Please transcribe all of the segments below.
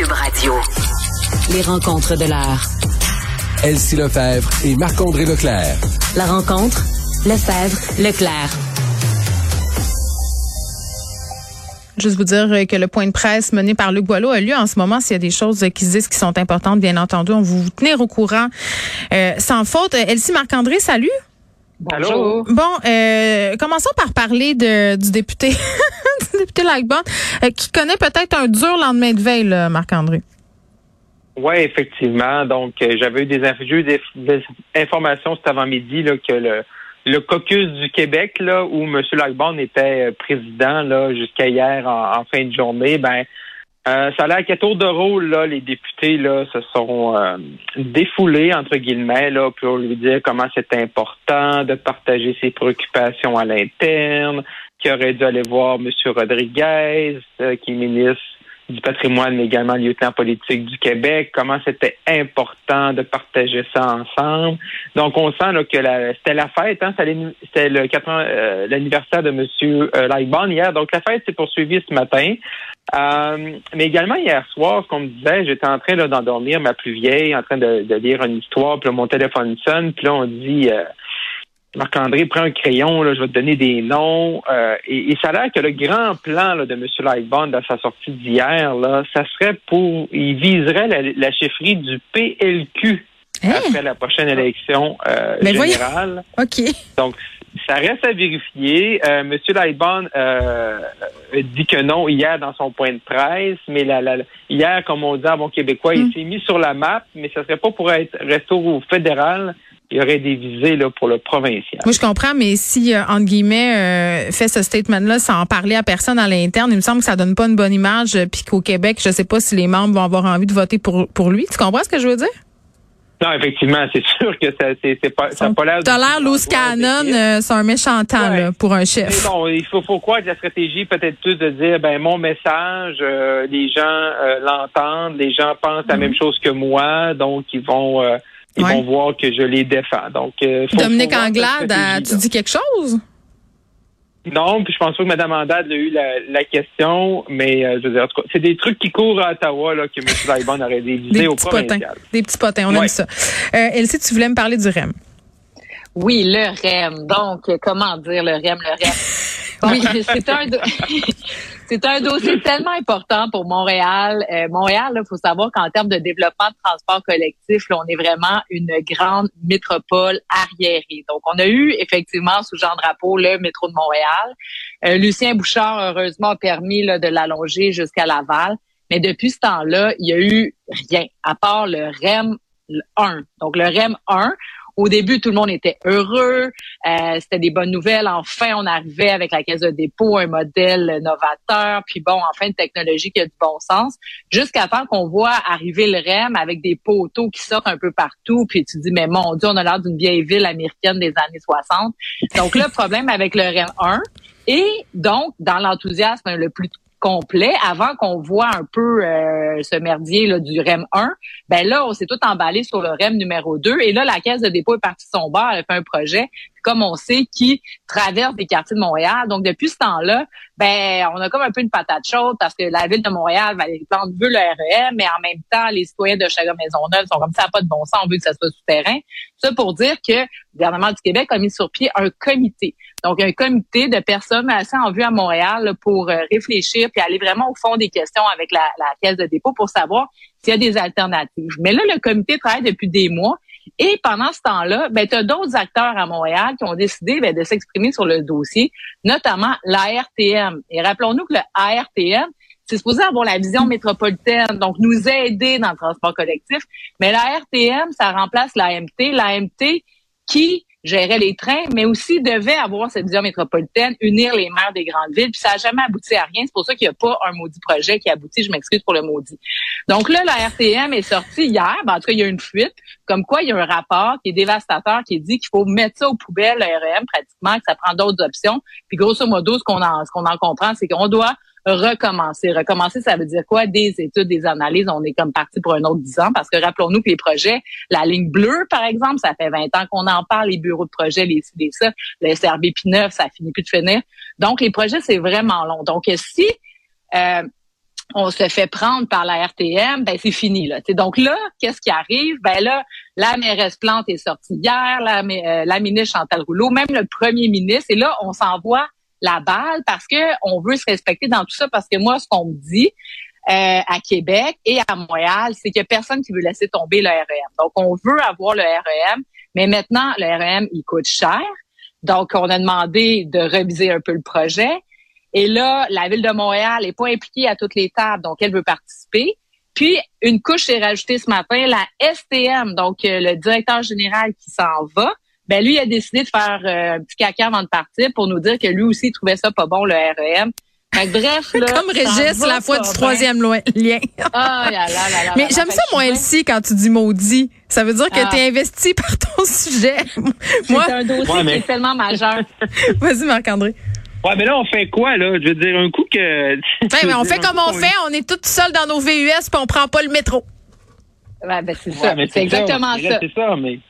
Cube Radio. Les rencontres de l'heure. Elsie Lefebvre et Marc-André Leclerc. La rencontre, Lefebvre, Leclerc. Juste vous dire que le point de presse mené par Luc Boileau a lieu en ce moment. S'il y a des choses qui se disent qui sont importantes, bien entendu, on va vous tenir au courant euh, sans faute. Elsie Marc-André, salut. Bonjour. Bon, euh, commençons par parler de, du député, député Lightbond, euh, qui connaît peut-être un dur lendemain de veille, Marc-André? Oui, effectivement. Donc, euh, j'avais eu des, des, informations cet avant-midi que le, caucus du Québec, là, où M. Lightbond était président là, jusqu'à hier en, fin de journée, ben euh, ça a l'air qu'à tour de rôle, là, les députés là, se sont euh, défoulés, entre guillemets, là, pour lui dire comment c'est important de partager ses préoccupations à l'interne, qu'il aurait dû aller voir M. Rodriguez, euh, qui est ministre du patrimoine, mais également lieutenant politique du Québec, comment c'était important de partager ça ensemble. Donc, on sent là, que c'était la fête, hein, c'était le euh, l'anniversaire de M. Euh, Lightbond hier. Donc, la fête s'est poursuivie ce matin. Euh, mais également hier soir, comme me disait, j'étais en train d'endormir ma plus vieille, en train de, de, lire une histoire, puis mon téléphone sonne, puis là, on dit euh, Marc-André, prends un crayon, là, je vais te donner des noms. Euh, et, ça a l'air que le grand plan là, de M. Lightbond à sa sortie d'hier, là, ça serait pour, il viserait la, chefferie du PLQ hein? après la prochaine élection euh, générale. OK. Donc, ça reste à vérifier. Euh, M. Lightbond euh, dit que non hier dans son point de presse, mais la, hier, comme on dit en bon québécois, il hmm. s'est mis sur la map, mais ça serait pas pour être rester au fédéral il y aurait des visées là, pour le provincial. Oui, je comprends, mais si, euh, entre guillemets, euh, fait ce statement-là sans en parler à personne à l'interne, il me semble que ça donne pas une bonne image, euh, puis qu'au Québec, je sais pas si les membres vont avoir envie de voter pour, pour lui. Tu comprends ce que je veux dire? Non, effectivement, c'est sûr que ça, c'est, pas, ça pas l'air. T'as l'air loose cannon, c'est un méchant temps là, pour un chef. Mais bon, il faut, faut croire que la stratégie peut-être plus de dire, ben mon message, les gens l'entendent, les gens pensent la mm-hmm. même chose que moi, donc ils vont ils vont voir que je les défends. Donc, euh, Dominique Anglade, tu dis quelque chose? Non, puis je pense pas que Mme Andade a eu la, question, mais euh, je veux dire, c'est des trucs qui courent à Ottawa là, que M. Laibon aurait des au. Potins, des petits potins, on aime ça. Euh, Elsie, tu voulais me parler du REM. Oui, le REM. Donc, comment dire le REM, le REM? Oui, c'est un, c'est un dossier tellement important pour Montréal. Euh, Montréal, il faut savoir qu'en termes de développement de transport collectif, là, on est vraiment une grande métropole arriérée. Donc, on a eu effectivement sous Jean Drapeau le métro de Montréal. Euh, Lucien Bouchard, heureusement, a permis là, de l'allonger jusqu'à Laval. Mais depuis ce temps-là, il y a eu rien, à part le REM 1. Donc, le REM 1, au début, tout le monde était heureux. Euh, c'était des bonnes nouvelles. Enfin, on arrivait avec la caisse de dépôt, un modèle novateur. Puis bon, enfin, une technologie qui a du bon sens. Jusqu'à temps qu'on voit arriver le REM avec des poteaux qui sortent un peu partout. Puis tu dis, mais mon Dieu, on a l'air d'une vieille ville américaine des années 60. Donc le problème avec le REM 1, et donc, dans l'enthousiasme le plus complet avant qu'on voit un peu euh, ce merdier là, du REM 1, ben là, on s'est tout emballé sur le REM numéro 2. Et là, la Caisse de dépôt est partie son bord, elle fait un projet, comme on sait, qui traverse des quartiers de Montréal. Donc, depuis ce temps-là, ben on a comme un peu une patate chaude parce que la ville de Montréal, les plantes veut le REM, mais en même temps, les citoyens de maison Maisonneuve sont comme ça, pas de bon sens, on veut que ça soit souterrain. Ça pour dire que le gouvernement du Québec a mis sur pied un comité. Donc, un comité de personnes assez en vue à Montréal pour euh, réfléchir puis aller vraiment au fond des questions avec la, la caisse de dépôt pour savoir s'il y a des alternatives. Mais là, le comité travaille depuis des mois et pendant ce temps-là, ben, tu as d'autres acteurs à Montréal qui ont décidé ben, de s'exprimer sur le dossier, notamment l'ARTM. Et rappelons-nous que le ARTM, c'est supposé avoir la vision métropolitaine, donc nous aider dans le transport collectif. Mais l'ARTM, ça remplace l'AMT. L'AMT qui gérait les trains, mais aussi devait avoir cette vision métropolitaine, unir les maires des grandes villes. Puis ça n'a jamais abouti à rien. C'est pour ça qu'il n'y a pas un maudit projet qui aboutit. Je m'excuse pour le maudit. Donc là, la RTM est sortie hier. Ben, en tout cas, il y a une fuite. Comme quoi, il y a un rapport qui est dévastateur qui dit qu'il faut mettre ça aux poubelles, le REM, pratiquement, que ça prend d'autres options. Puis grosso modo, ce qu'on en, ce qu'on en comprend, c'est qu'on doit recommencer. Recommencer, ça veut dire quoi? Des études, des analyses. On est comme parti pour un autre dix ans parce que rappelons-nous que les projets, la ligne bleue, par exemple, ça fait 20 ans qu'on en parle, les bureaux de projet, les les ça, le SRB 9 ça finit plus de finir. Donc, les projets, c'est vraiment long. Donc, si euh, on se fait prendre par la RTM, ben c'est fini là. donc là, qu'est-ce qui arrive? Ben là, la mairesse Plante est sortie hier, la, euh, la ministre Chantal Rouleau, même le premier ministre, et là on s'envoie la balle parce que on veut se respecter dans tout ça. Parce que moi, ce qu'on me dit euh, à Québec et à Montréal, c'est qu'il y a personne qui veut laisser tomber le REM. Donc on veut avoir le REM, mais maintenant le REM il coûte cher. Donc on a demandé de réviser un peu le projet. Et là, la ville de Montréal n'est pas impliquée à toutes les tables, donc elle veut participer. Puis, une couche est rajoutée ce matin, la STM, donc euh, le directeur général qui s'en va. Ben lui, il a décidé de faire euh, un petit caca avant de partir pour nous dire que lui aussi il trouvait ça pas bon, le REM. bref, là, Comme Régis, la fois du troisième lien. Ah, là, là, là, Mais j'aime ça, moi, Elsie, quand tu dis maudit. Ça veut dire que ah. tu es investi par ton sujet. C'est un dossier qui est tellement majeur. Vas-y, Marc-André. Ouais, mais là, on fait quoi, là? Je veux dire, un coup que. Ben, mais on fait comme on fait, on est tous seuls dans nos VUS puis on prend pas le métro. Ouais, ben, c'est ça. c'est exactement ça. C'est ça, mais.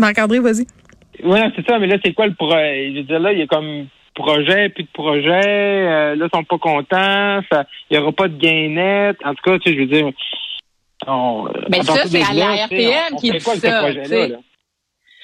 Marc-André, vas-y. Oui, c'est ça, mais là, c'est quoi le projet? Je veux dire, là, il y a comme projet, puis de projet. Euh, là, ils sont pas contents. Il y aura pas de gain net. En tout cas, tu sais, je veux dire. On, mais ça, c'est à la RPM qui dit ça. Là?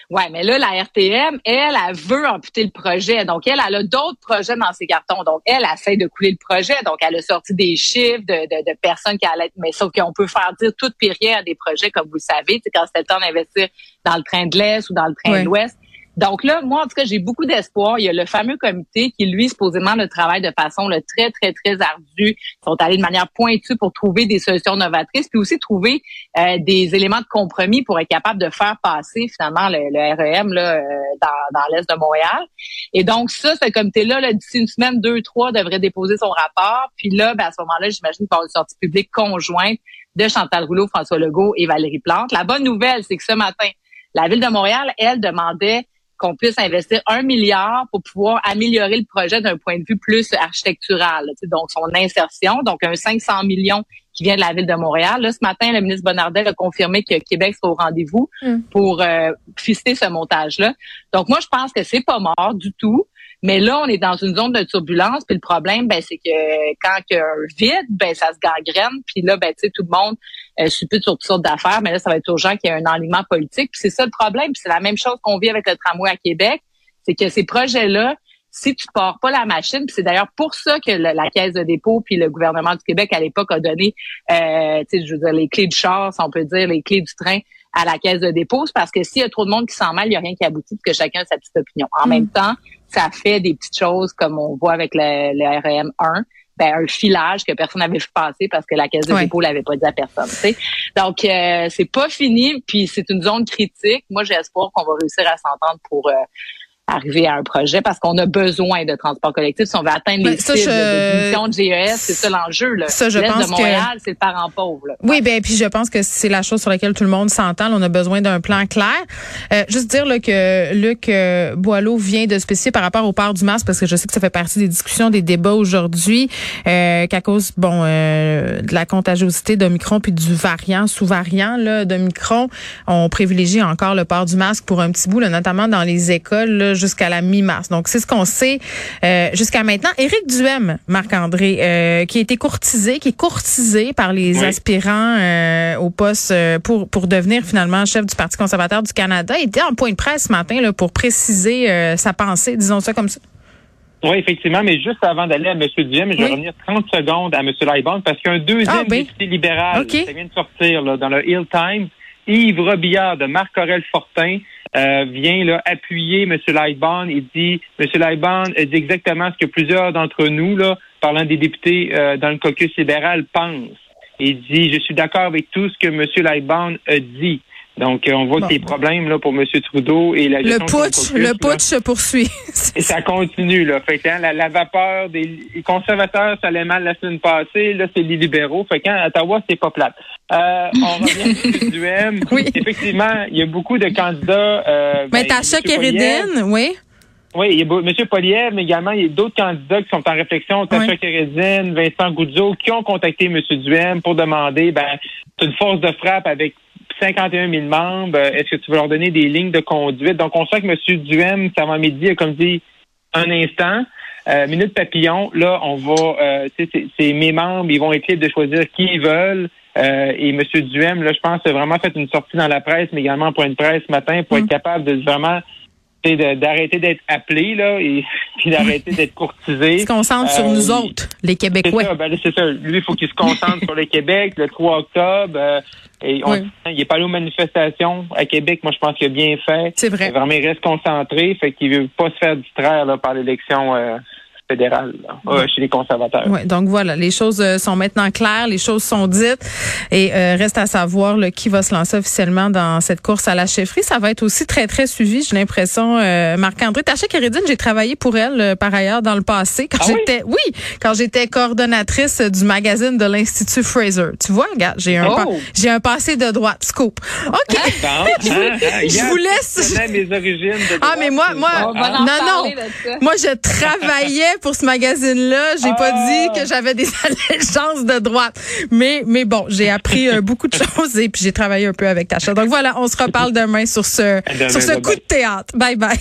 Ouais, mais là, la RTM, elle, elle veut amputer le projet. Donc, elle, elle a d'autres projets dans ses cartons. Donc, elle, elle essaie de couler le projet. Donc, elle a sorti des chiffres de, de, de personnes qui allaient... Mais sauf qu'on peut faire dire tout pire à des projets, comme vous le savez. C'est quand c'était le temps d'investir dans le train de l'Est ou dans le train de l'Ouest. Donc là, moi, en tout cas, j'ai beaucoup d'espoir. Il y a le fameux comité qui, lui, supposément, le travail de façon le très, très, très ardue. Ils sont allés de manière pointue pour trouver des solutions novatrices, puis aussi trouver euh, des éléments de compromis pour être capable de faire passer finalement le, REM là, euh, dans, dans l'Est de Montréal. Et donc, ça, ce comité-là, là, d'ici une semaine, deux, trois, devrait déposer son rapport. Puis là, ben, à ce moment-là, j'imagine avoir une sortie publique conjointe de Chantal Rouleau, François Legault et Valérie Plante. La bonne nouvelle, c'est que ce matin, la Ville de Montréal, elle, demandait qu'on puisse investir un milliard pour pouvoir améliorer le projet d'un point de vue plus architectural. donc, son insertion, donc un 500 millions qui vient de la ville de Montréal. Là, ce matin, le ministre Bonnardel a confirmé que Québec sera au rendez-vous mm. pour euh, fister ce montage-là. Donc, moi, je pense que c'est pas mort du tout. Mais là, on est dans une zone de turbulence. Puis le problème, ben, c'est que quand il y a un vide, ben, ça se gangrène. Puis là, ben, tu sais, tout le monde euh, suppute sur toutes sortes d'affaires. Mais là, ça va être urgent qu'il y ait un alignement politique. Puis c'est ça le problème. Puis c'est la même chose qu'on vit avec le tramway à Québec. C'est que ces projets-là, si tu pars pas la machine, c'est d'ailleurs pour ça que la, Caisse de dépôt puis le gouvernement du Québec à l'époque a donné, euh, je veux dire, les clés du char, si on peut dire, les clés du train à la Caisse de dépôt, parce que s'il y a trop de monde qui s'en mêle, il n'y a rien qui aboutit, que chacun a sa petite opinion. En mm. même temps, ça fait des petites choses comme on voit avec le, le REM 1, ben, un filage que personne n'avait vu passer parce que la caisse de dépôt l'avait pas dit à personne. sais. Donc euh, c'est pas fini, puis c'est une zone critique. Moi, j'espère qu'on va réussir à s'entendre pour euh, arriver à un projet parce qu'on a besoin de transport collectif. Si on veut atteindre les cibles de, de GES, c'est ça l'enjeu. Ça, je pense de Montréal, c'est le parent pauvre. Oui, ben puis je pense que c'est la chose sur laquelle tout le monde s'entend. On a besoin d'un plan clair. Euh, juste dire là, que Luc euh, Boileau vient de spécifier par rapport au port du masque parce que je sais que ça fait partie des discussions, des débats aujourd'hui, euh, qu'à cause bon euh, de la contagiosité d'Omicron puis du variant sous-variant là d'Omicron, on privilégie encore le port du masque pour un petit bout, là, notamment dans les écoles. Là, jusqu'à la mi-mars. Donc, c'est ce qu'on sait euh, jusqu'à maintenant. Éric Duhem, Marc-André, euh, qui a été courtisé, qui est courtisé par les aspirants euh, au poste pour, pour devenir finalement chef du Parti conservateur du Canada, il était en point de presse ce matin là, pour préciser sa pensée, disons ça comme ça. Oui, effectivement, mais juste avant d'aller à M. Duhem, je vais revenir 30 secondes à M. Laibon parce qu'un deuxième ah, député libéral, ça vient de sortir là, dans le Hill Times, Yves Robillard de Marc-Aurel Fortin, euh, vient là, appuyer M. Lightbound et dit M. Lightbound dit exactement ce que plusieurs d'entre nous, là, parlant des députés euh, dans le caucus libéral, pensent. Il dit Je suis d'accord avec tout ce que M. Lightbound a dit. Donc, euh, on voit y a des problèmes là, pour M. Trudeau et la Le putsch, le putsch se poursuit. et ça continue. Là. Fait hein, la, vapeur des conservateurs, ça allait mal la semaine passée. Là, c'est les libéraux. Fait qu'à hein, Ottawa, c'est pas plate. Euh, on revient du M. Oui. Effectivement, il y a beaucoup de candidats. Euh, mais ben, Tacha Kérédine, oui. Oui, il y a M. Poliev, mais également, il y a d'autres candidats qui sont en réflexion, Tacha oui. Vincent Goudzo, qui ont contacté M. Duhem pour demander ben, une force de frappe avec 51 000 membres. Euh, est-ce que tu veux leur donner des lignes de conduite? Donc, on sent que M. Duhem, ça va midi, a comme dit un instant. Euh, Minute Papillon, là, on va, euh, c'est mes membres, ils vont être libres de choisir qui ils veulent. Euh, et M. Duhem, là, je pense, a vraiment fait une sortie dans la presse, mais également pour une presse ce matin, pour être mm. capable de vraiment d'arrêter d'être appelé là et puis d'arrêter d'être courtisé. Il se concentre sur nous euh, autres, les Québécois. C'est ça, ben, c'est ça. Lui, il faut qu'il se concentre sur le Québec le 3 octobre. Euh, et il est pas allé aux manifestations à Québec. Moi, je pense qu'il a bien fait. C'est vrai. Vraiment, il reste concentré. Fait qu'il veut pas se faire distraire là, par l'élection euh, fédéral chez les conservateurs. Oui, donc voilà, les choses euh, sont maintenant claires, les choses sont dites et euh, reste à savoir le qui va se lancer officiellement dans cette course à la chefferie. Ça va être aussi très, très suivi, j'ai l'impression. Euh, Marc-André Taché Kérédine, j'ai travaillé pour elle euh, par ailleurs dans le passé quand ah j'étais, oui? quand j'étais coordonnatrice du magazine de l'Institut Fraser. Tu vois, regarde, j'ai un, oh! j'ai un passé de droite, scoop. OK. Ah, je, vous laisse. Mes origines de ah, mais moi, moi, non, non. Moi, je travaillais pour ce magazine-là. J'ai pas dit que ah. j'avais des allégeances de droite. Mais, mais bon, j'ai appris euh, beaucoup de choses et puis j'ai travaillé un peu avec Tacha. Donc voilà, on se reparle demain sur ce, sur ce coup de théâtre. Bye bye.